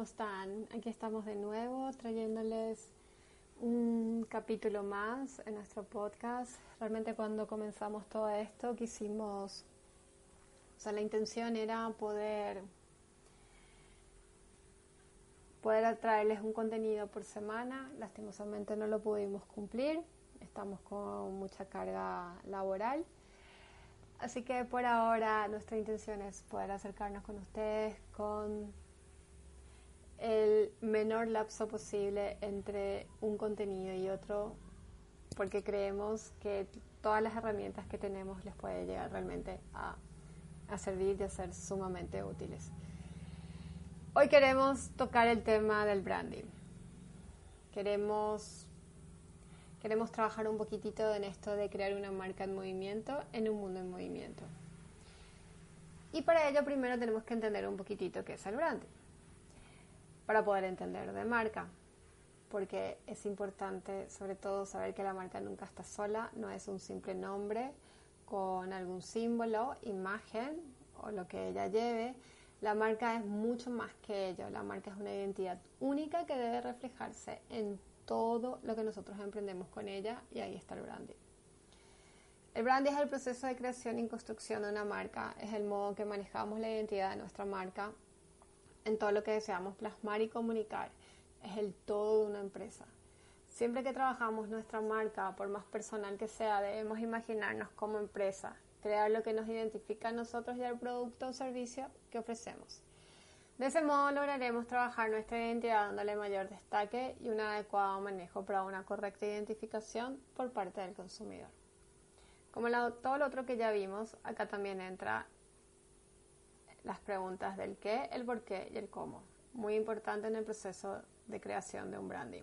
¿cómo están? Aquí estamos de nuevo trayéndoles un capítulo más en nuestro podcast. Realmente cuando comenzamos todo esto quisimos, o sea, la intención era poder poder traerles un contenido por semana. Lastimosamente no lo pudimos cumplir. Estamos con mucha carga laboral. Así que por ahora nuestra intención es poder acercarnos con ustedes con el menor lapso posible entre un contenido y otro, porque creemos que todas las herramientas que tenemos les puede llegar realmente a, servir y a ser sumamente útiles. Hoy queremos tocar el tema del branding. Queremos Queremos trabajar un poquitito en esto de crear una marca en movimiento en un mundo en movimiento. Y para ello primero tenemos que entender un poquitito qué es el branding. Para poder entender de marca. Porque es importante sobre todo saber que la marca nunca está sola, no es un simple nombre con algún símbolo, imagen o lo que ella lleve. La marca es mucho más que ello. La marca es una identidad única que debe reflejarse en todo lo que nosotros emprendemos con ella y ahí está el branding. El branding es el proceso de creación y construcción de una marca, es el modo que manejamos la identidad de nuestra marca en todo lo que deseamos plasmar y comunicar, es el todo de una empresa. Siempre que trabajamos nuestra marca, por más personal que sea, debemos imaginarnos como empresa, crear lo que nos identifica a nosotros y al producto o servicio que ofrecemos. De ese modo lograremos trabajar nuestra identidad dándole mayor destaque y un adecuado manejo para una correcta identificación por parte del consumidor. Como todo lo otro que ya vimos, acá también entra las preguntas del qué, el por qué y el cómo. Muy importante en el proceso de creación de un branding.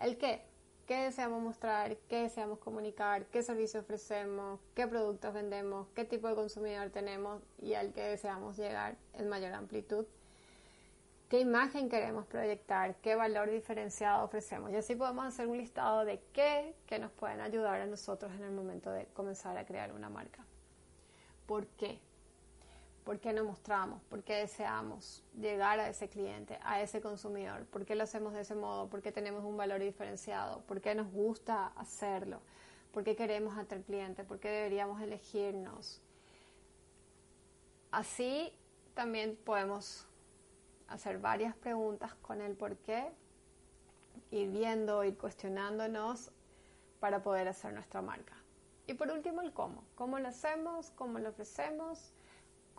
El qué, qué deseamos mostrar, qué deseamos comunicar, qué servicio ofrecemos, qué productos vendemos, qué tipo de consumidor tenemos y al que deseamos llegar en mayor amplitud. ¿Qué imagen queremos proyectar? ¿Qué valor diferenciado ofrecemos? Y así podemos hacer un listado de qué que nos pueden ayudar a nosotros en el momento de comenzar a crear una marca. ¿Por qué? ¿Por qué nos mostramos? ¿Por qué deseamos llegar a ese cliente, a ese consumidor? ¿Por qué lo hacemos de ese modo? ¿Por qué tenemos un valor diferenciado? ¿Por qué nos gusta hacerlo? ¿Por qué queremos atraer cliente? ¿Por qué deberíamos elegirnos? Así también podemos hacer varias preguntas con el por qué, ir viendo, ir cuestionándonos para poder hacer nuestra marca. Y por último, el cómo. ¿Cómo lo hacemos? ¿Cómo lo ofrecemos?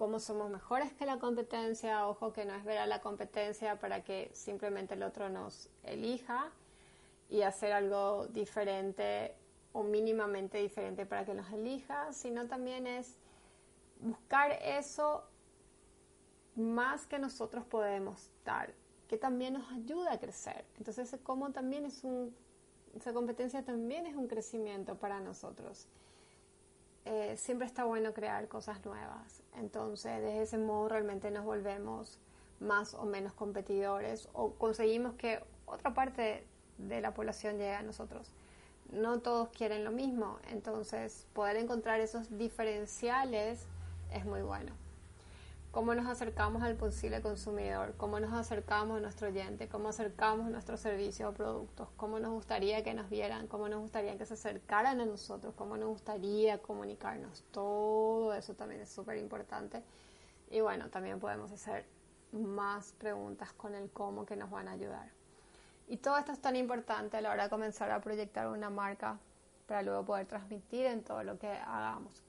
Cómo somos mejores que la competencia, ojo que no es ver a la competencia para que simplemente el otro nos elija y hacer algo diferente o mínimamente diferente para que nos elija, sino también es buscar eso más que nosotros podemos dar, que también nos ayuda a crecer. Entonces, cómo también es un, esa competencia también es un crecimiento para nosotros. Eh, siempre está bueno crear cosas nuevas. Entonces, de ese modo realmente nos volvemos más o menos competidores o conseguimos que otra parte de la población llegue a nosotros. No todos quieren lo mismo, entonces poder encontrar esos diferenciales es muy bueno cómo nos acercamos al posible consumidor, cómo nos acercamos a nuestro oyente, cómo acercamos nuestros servicios o productos, cómo nos gustaría que nos vieran, cómo nos gustaría que se acercaran a nosotros, cómo nos gustaría comunicarnos. Todo eso también es súper importante. Y bueno, también podemos hacer más preguntas con el cómo que nos van a ayudar. Y todo esto es tan importante a la hora de comenzar a proyectar una marca para luego poder transmitir en todo lo que hagamos.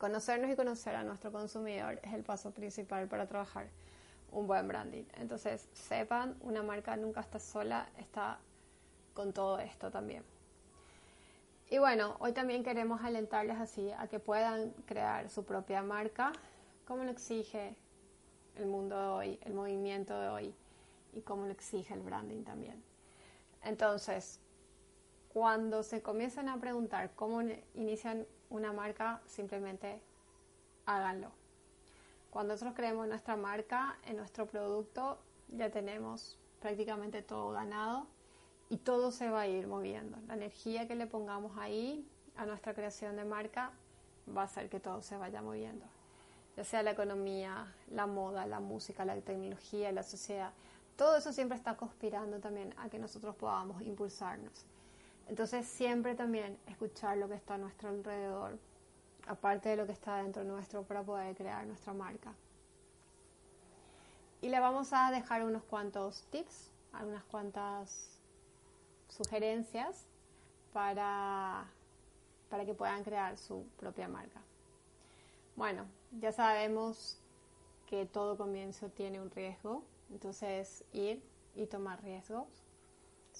Conocernos y conocer a nuestro consumidor es el paso principal para trabajar un buen branding. Entonces, sepan, una marca nunca está sola, está con todo esto también. Y bueno, hoy también queremos alentarles así a que puedan crear su propia marca, como lo exige el mundo de hoy, el movimiento de hoy y cómo lo exige el branding también. Entonces, cuando se comienzan a preguntar cómo inician una marca, simplemente háganlo. Cuando nosotros creemos nuestra marca, en nuestro producto, ya tenemos prácticamente todo ganado y todo se va a ir moviendo. La energía que le pongamos ahí a nuestra creación de marca va a hacer que todo se vaya moviendo. Ya sea la economía, la moda, la música, la tecnología, la sociedad. Todo eso siempre está conspirando también a que nosotros podamos impulsarnos. Entonces siempre también escuchar lo que está a nuestro alrededor, aparte de lo que está dentro nuestro para poder crear nuestra marca. Y le vamos a dejar unos cuantos tips, algunas cuantas sugerencias para, para que puedan crear su propia marca. Bueno, ya sabemos que todo comienzo tiene un riesgo, entonces ir y tomar riesgos,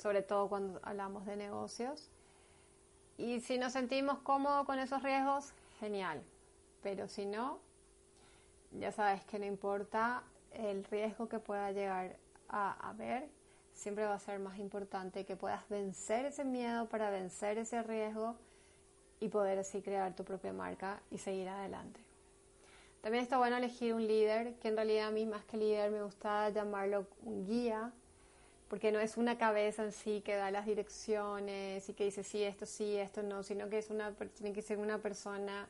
sobre todo cuando hablamos de negocios. Y si nos sentimos cómodos con esos riesgos, genial. Pero si no, ya sabes que no importa el riesgo que pueda llegar a haber, siempre va a ser más importante que puedas vencer ese miedo para vencer ese riesgo y poder así crear tu propia marca y seguir adelante. También está bueno elegir un líder, que en realidad a mí más que líder me gusta llamarlo un guía, porque no es una cabeza en sí que da las direcciones y que dice sí, esto sí, esto no, sino que es una, tiene que ser una persona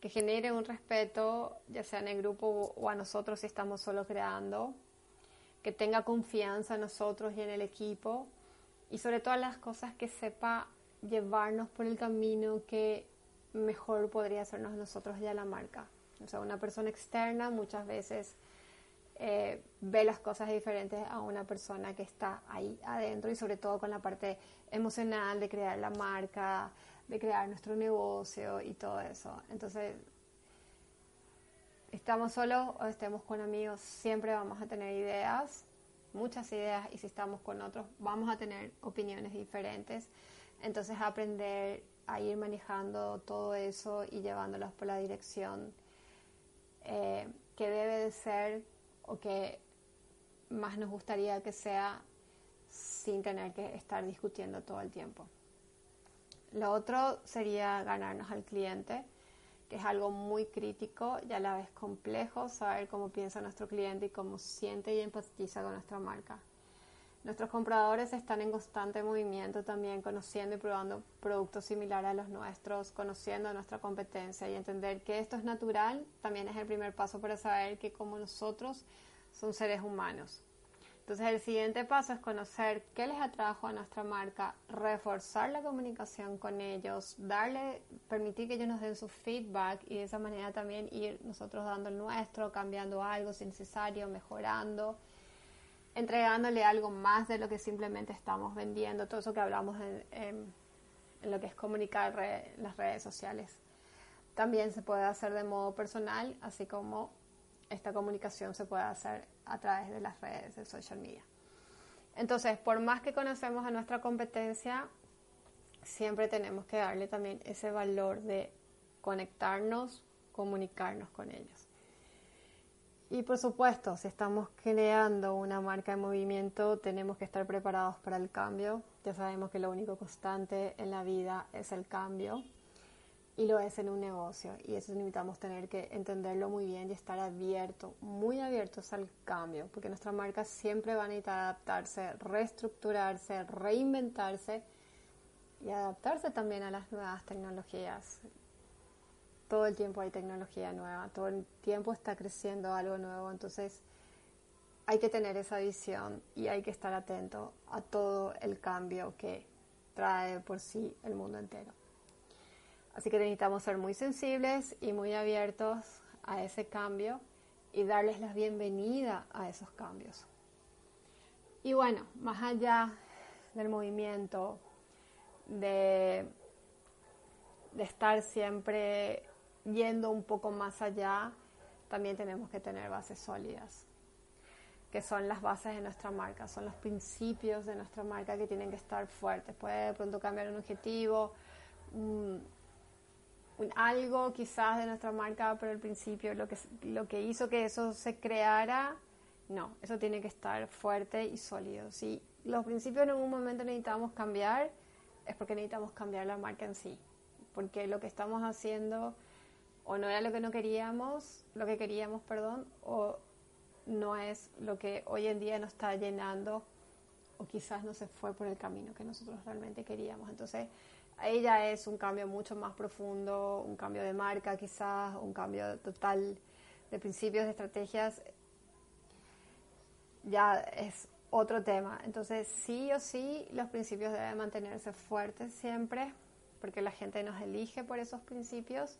que genere un respeto, ya sea en el grupo o a nosotros si estamos solo creando, que tenga confianza en nosotros y en el equipo y sobre todas las cosas que sepa llevarnos por el camino que mejor podría hacernos nosotros ya la marca. O sea, una persona externa muchas veces eh, ve las cosas diferentes a una persona que está ahí adentro y sobre todo con la parte emocional de crear la marca, de crear nuestro negocio y todo eso. Entonces, estamos solos o estemos con amigos, siempre vamos a tener ideas, muchas ideas, y si estamos con otros, vamos a tener opiniones diferentes. Entonces, aprender a ir manejando todo eso y llevándolos por la dirección eh, que debe de ser o que más nos gustaría que sea sin tener que estar discutiendo todo el tiempo. Lo otro sería ganarnos al cliente, que es algo muy crítico y a la vez complejo, saber cómo piensa nuestro cliente y cómo siente y empatiza con nuestra marca. Nuestros compradores están en constante movimiento también, conociendo y probando productos similares a los nuestros, conociendo nuestra competencia y entender que esto es natural también es el primer paso para saber que como nosotros son seres humanos. Entonces el siguiente paso es conocer qué les atrajo a nuestra marca, reforzar la comunicación con ellos, darle, permitir que ellos nos den su feedback y de esa manera también ir nosotros dando el nuestro, cambiando algo si necesario, mejorando entregándole algo más de lo que simplemente estamos vendiendo, todo eso que hablamos en, lo que es comunicar las redes sociales. También se puede hacer de modo personal, así como esta comunicación se puede hacer a través de las redes de social media. Entonces, por más que conocemos a nuestra competencia, siempre tenemos que darle también ese valor de conectarnos, comunicarnos con ellos. Y por supuesto, si estamos creando una marca en movimiento, tenemos que estar preparados para el cambio. Ya sabemos que lo único constante en la vida es el cambio y lo es en un negocio. Y eso necesitamos tener que entenderlo muy bien y estar abiertos, muy abiertos al cambio, porque nuestra marca siempre va a necesitar adaptarse, reestructurarse, reinventarse y adaptarse también a las nuevas tecnologías todo el tiempo hay tecnología nueva, todo el tiempo está creciendo algo nuevo, entonces hay que tener esa visión y hay que estar atento a todo el cambio que trae por sí el mundo entero. Así que necesitamos ser muy sensibles y muy abiertos a ese cambio y darles la bienvenida a esos cambios. Y bueno, más allá del movimiento, de, estar siempre yendo un poco más allá, también tenemos que tener bases sólidas, que son las bases de nuestra marca, son los principios de nuestra marca que tienen que estar fuertes. Puede de pronto cambiar un objetivo, algo quizás de nuestra marca por el principio, lo que, lo que hizo que eso se creara, no, eso tiene que estar fuerte y sólido. Si los principios en algún momento necesitamos cambiar, es porque necesitamos cambiar la marca en sí, porque lo que estamos haciendo o no era lo que no queríamos, lo que queríamos, perdón, o no es lo que hoy en día nos está llenando o quizás no se fue por el camino que nosotros realmente queríamos. Entonces, ya es un cambio mucho más profundo, un cambio de marca quizás, un cambio total de principios, de estrategias, ya es otro tema. Entonces, sí o sí, los principios deben mantenerse fuertes siempre, porque la gente nos elige por esos principios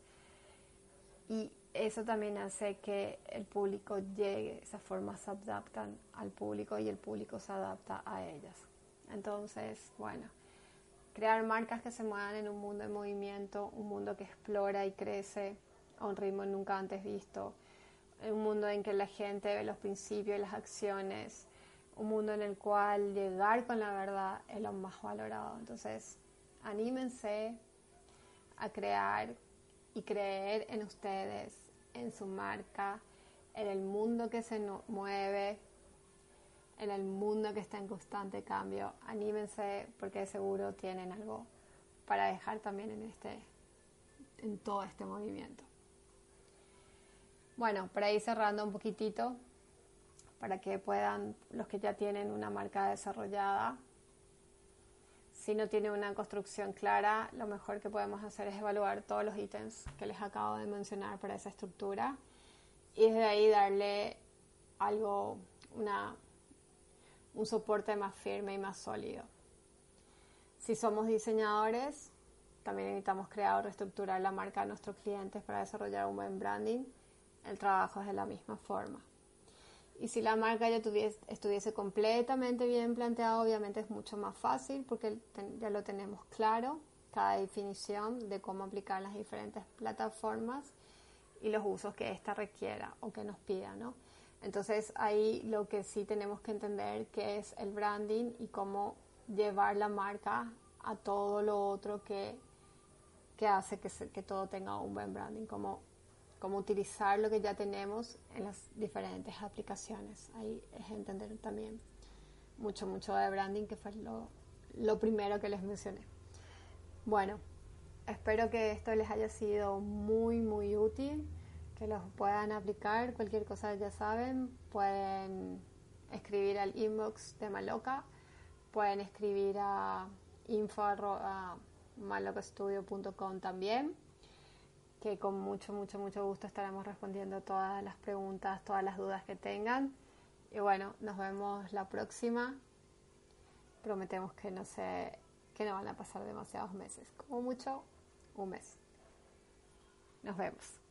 y eso también hace que el público llegue, esas formas se adaptan al público y el público se adapta a ellas. Entonces, bueno, crear marcas que se muevan en un mundo en movimiento, un mundo que explora y crece a un ritmo nunca antes visto, un mundo en que la gente ve los principios y las acciones, un mundo en el cual llegar con la verdad es lo más valorado. Entonces, anímense a crear y creer en ustedes, en su marca, en el mundo que se mueve, en el mundo que está en constante cambio. Anímense porque seguro tienen algo para dejar también en este en todo este movimiento. Bueno, para ir cerrando un poquitito, para que puedan, los que ya tienen una marca desarrollada, si no tiene una construcción clara, lo mejor que podemos hacer es evaluar todos los ítems que les acabo de mencionar para esa estructura y desde ahí darle algo, una, un soporte más firme y más sólido. Si somos diseñadores, también necesitamos crear o reestructurar la marca de nuestros clientes para desarrollar un buen branding. El trabajo es de la misma forma. Y si la marca ya estuviese completamente bien planteada, obviamente es mucho más fácil porque ya lo tenemos claro, cada definición de cómo aplicar las diferentes plataformas y los usos que ésta requiera o que nos pida, ¿no? Entonces ahí lo que sí tenemos que entender que es el branding y cómo llevar la marca a todo lo otro que, que hace que, que todo tenga un buen branding, como cómo utilizar lo que ya tenemos en las diferentes aplicaciones. Ahí es entender también mucho, mucho de branding, que fue lo, lo primero que les mencioné. Bueno, espero que esto les haya sido muy, muy útil, que los puedan aplicar. Cualquier cosa ya saben, pueden escribir al inbox de Maloca, pueden escribir a info.malocastudio.com también que con mucho, mucho, mucho gusto estaremos respondiendo todas las preguntas, todas las dudas que tengan. Y bueno, nos vemos la próxima. Prometemos que no sé, que no van a pasar demasiados meses, como mucho un mes. Nos vemos.